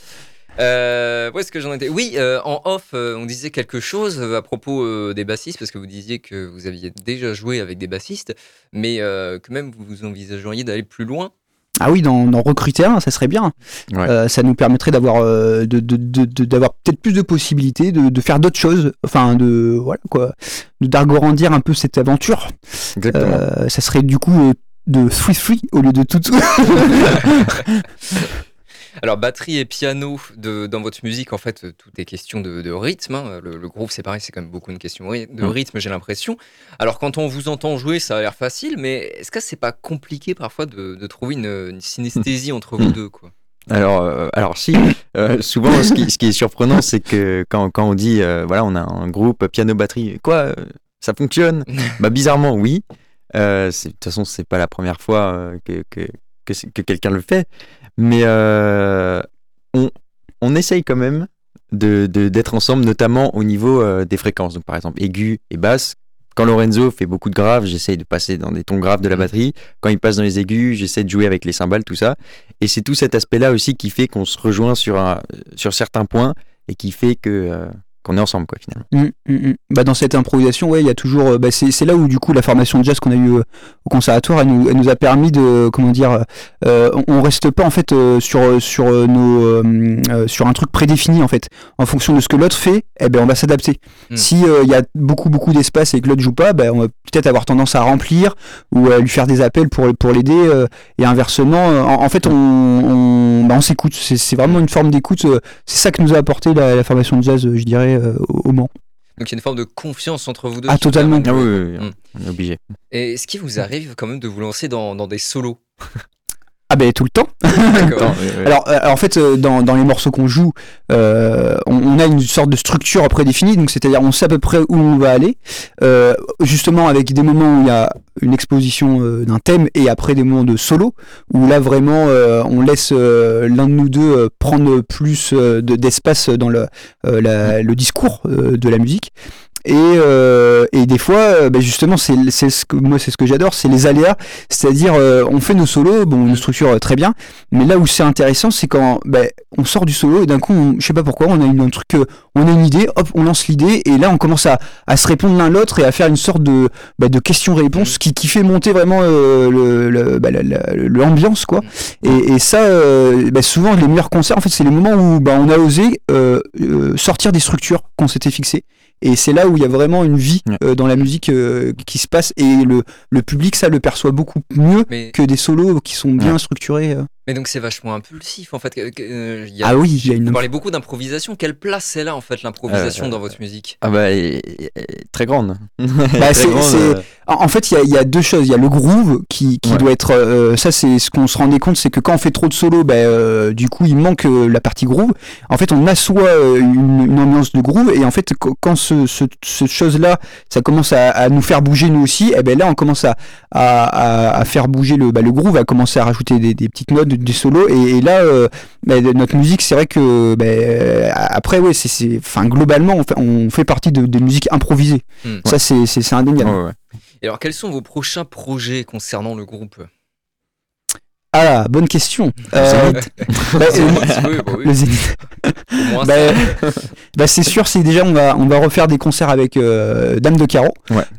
Euh, où est-ce que j'en étais? Oui, euh, en off, euh, on disait quelque chose à propos des bassistes, parce que vous disiez que vous aviez déjà joué avec des bassistes, mais que même vous envisageriez d'aller plus loin. Ah oui, dans, recruter un, ça serait bien. ça nous permettrait d'avoir d'avoir peut-être plus de possibilités, de, faire d'autres choses, enfin de voilà quoi, d'agrandir un peu cette aventure. ça serait du coup de free free au lieu de tout. Alors, batterie et piano, de, dans votre musique, en fait, tout est question de, rythme. Hein. Le, le, groove, c'est pareil, c'est quand même beaucoup une question de rythme, j'ai l'impression. Alors, quand on vous entend jouer, ça a l'air facile, mais est-ce que c'est pas compliqué parfois de, trouver une, synesthésie entre vous deux quoi? Alors, euh, alors si, euh, souvent ce qui, ce qui, est surprenant, c'est que quand, quand, on dit, euh, voilà, on a un groupe piano-batterie, quoi, ça fonctionne? Bah bizarrement, oui. de toute façon, c'est pas la première fois que, que, que, que quelqu'un le fait mais euh, on, on, essaye quand même d'être de, d'être ensemble, notamment au niveau euh, des fréquences. Donc, par exemple, aigu et basse. Quand Lorenzo fait beaucoup de graves, j'essaye de passer dans des tons graves de la mmh. batterie. Quand il passe dans les aigus, j'essaie de jouer avec les cymbales, tout ça. Et c'est tout cet aspect-là aussi qui fait qu'on se rejoint sur, un, sur certains points et qui fait que, euh, qu'on est ensemble quoi finalement. Mmh, mmh, mmh. Bah, dans cette improvisation, ouais, il y a toujours, euh, bah, c'est là où du coup la formation de jazz qu'on a eu euh, au conservatoire, elle nous, elle nous, a permis de, comment dire, euh, on, reste pas en fait sur sur nos sur un truc prédéfini en fait, en fonction de ce que l'autre fait, eh ben on va s'adapter. Si il y a beaucoup beaucoup d'espace et que l'autre joue pas, ben, on va peut-être avoir tendance à remplir ou à lui faire des appels pour pour l'aider et inversement, en, fait on on, bah, on s'écoute, c'est vraiment une forme d'écoute, c'est ça que nous a apporté la, la formation de jazz, je dirais euh, au Mans. Donc il y a une forme de confiance entre vous deux. Ah totalement. Ah oui, oui, hmm. on est obligé. Et est-ce qu'il vous arrive quand même de vous lancer dans, dans des solos? Ah ben tout le temps. alors, euh, en fait, euh, dans, dans les morceaux qu'on joue, euh, on, a une sorte de structure prédéfinie, donc c'est-à-dire on sait à peu près où on va aller, justement avec des moments où il y a une exposition d'un thème et après des moments de solo, où là vraiment on laisse l'un de nous deux prendre plus d'espace dans le, le discours de la musique. Et, euh, et des fois, euh, bah justement, c'est ce que moi c'est ce que j'adore, c'est les aléas. C'est-à-dire, euh, on fait nos solos, bon, une structure euh, très bien, mais là où c'est intéressant, c'est quand bah, on sort du solo et d'un coup, je sais pas pourquoi, on a une, un truc, on a une idée, hop, on lance l'idée et là, on commence à, à se répondre l'un l'autre et à faire une sorte de, bah, de question-réponse qui, qui fait monter vraiment le, bah, l'ambiance, quoi. Et, et ça, bah, souvent, les meilleurs concerts, en fait, c'est les moments où bah, on a osé sortir des structures qu'on s'était fixées et c'est là où il y a vraiment une vie euh, dans la musique euh, qui se passe. Et le, le public, ça le perçoit beaucoup mieux que des solos qui sont bien structurés. Euh. Mais donc c'est vachement impulsif en fait. Euh, ah oui, il y a une. Vous parlez beaucoup d'improvisation. Quelle place c'est là en fait l'improvisation dans votre musique? Ah bah très grande. Bah, en fait, il y, a deux choses. Il y a le groove qui, qui doit être. Euh, ça, c'est ce qu'on se rendait compte, c'est que quand on fait trop de solo, bah, euh, du coup, il manque la partie groove. En fait, on assoit une, une ambiance de groove et en fait, quand ce, ce, ce chose-là, ça commence à, à, nous faire bouger nous aussi, et eh ben là, on commence à, à, à faire bouger le, bah, le groove, à commencer à rajouter des, des petites notes du solo et, là euh, bah, notre musique c'est vrai que bah, après ouais c'est enfin globalement on fait, on fait partie de, de musique improvisée hmm. ça c'est indéniable et alors quels sont vos prochains projets concernant le groupe? Ah, bonne question. Euh, bah, Zénith. Bah, bah, c'est sûr, c'est déjà on va on va refaire des concerts avec euh, Dame de Carreau,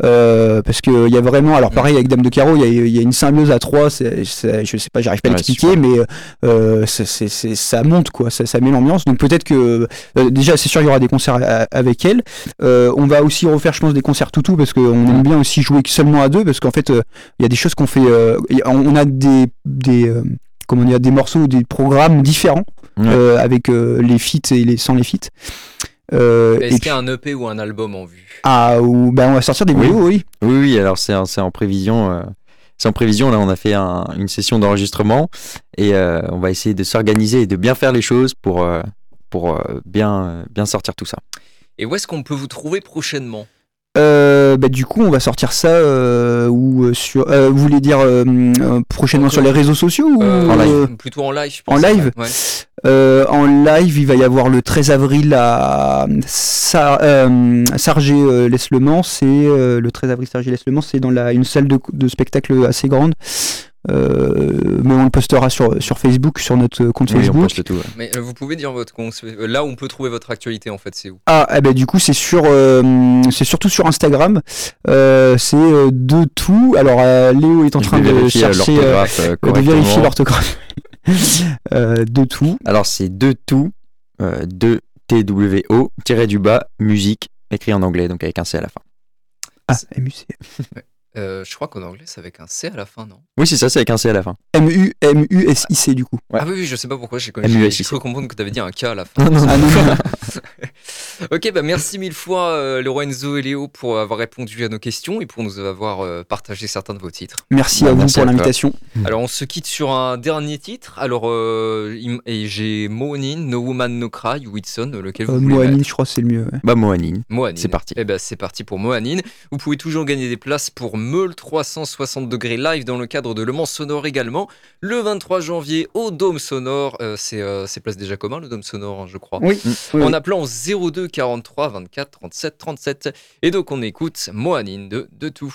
euh, parce que il y a vraiment, alors pareil avec Dame de Carreau, il y, a une symbiose à trois. je sais pas, j'arrive pas à l'expliquer, mais c'est, ça monte quoi, ça, ça met l'ambiance. Donc peut-être que déjà c'est sûr il y aura des concerts avec elle. on va aussi refaire, je pense, des concerts toutou parce qu'on aime bien aussi jouer seulement à deux, parce qu'en fait il y a des choses qu'on fait, on a des, des des, euh, comment dire, des morceaux, des programmes différents euh, avec euh, les feats et les sans les feats. Est-ce qu'il y a un EP ou un album en vue? Ah, ou ben on va sortir des vidéos, oui. Oui, oui, alors c'est en prévision. C'est en prévision, là on a fait une session d'enregistrement et on va essayer de s'organiser et de bien faire les choses pour, pour bien, bien sortir tout ça. Et où est-ce qu'on peut vous trouver prochainement? Euh, bah, du coup, on va sortir ça euh, ou euh, sur. Euh, vous voulez dire prochainement sur les réseaux sociaux ou en live Plutôt en live. Je pense en live? En live, il va y avoir le 13 avril à Sargé Laisse le Mans. C'est le 13 avril Sargé Laisse le Mans. C'est dans la une salle de, de spectacle assez grande. mais on le postera sur, sur Facebook, sur notre compte Facebook. tout, Mais vous pouvez dire votre compte, là où on peut trouver votre actualité en fait, c'est où? Ah, eh ben, du coup, c'est sur, c'est surtout sur Instagram. c'est de tout. Alors, Léo est en train de chercher, de vérifier l'orthographe. de tout. Alors, c'est de tout, de T-W-O, tiré du bas, musique, écrit en anglais, donc avec un C à la fin. Ah, MUC. Euh, je crois qu'en anglais, c'est avec un C à la fin, non? Oui, c'est ça, c'est avec un C à la fin. M-U-M-U-S-I-C, du coup. Ah oui, oui, je sais pas pourquoi j'ai cru comprendre que tu avais dit un K à la fin. Non, non, ah, non. ok, bah merci mille fois, euh, Lorenzo et Léo, pour avoir répondu à nos questions et pour nous avoir euh, partagé certains de vos titres. Merci à vous pour l'invitation. Alors, on se quitte sur un dernier titre. Alors, j'ai Moanin, No Woman No Cry, Whitson, lequel vous voulez Moanin, je crois que c'est le mieux. Bah, Moanin. Moanin. C'est parti. Et eh ben, c'est parti pour Moanin. Vous pouvez toujours gagner des places pour Meul 360 degrés live dans le cadre de Le Mans Sonore également. Le 23 janvier au Dôme Sonore. Euh, euh, c'est place déjà commun, le Dôme Sonore, hein, je crois. Oui. en appelant 02 43 24 37 37. Et donc on écoute Moanine de, de tout.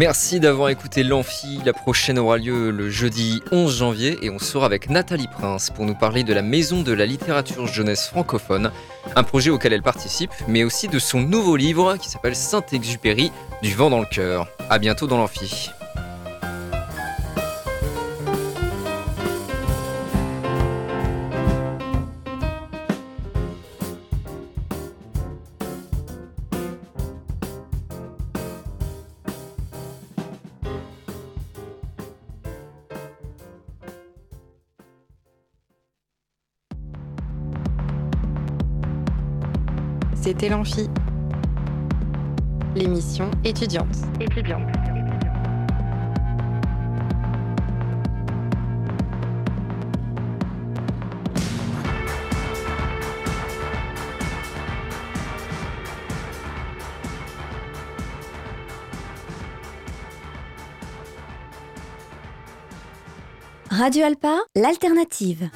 Merci d'avoir écouté l'Amphi. La prochaine aura lieu le jeudi 11 janvier et on sera avec Nathalie Prince pour nous parler de la Maison de la littérature jeunesse francophone, un projet auquel elle participe, mais aussi de son nouveau livre qui s'appelle Saint-Exupéry, du vent dans le cœur. A bientôt dans l'Amphi. l'Amphi, l'émission étudiante. Étudiante. Radio Alpa, l'alternative.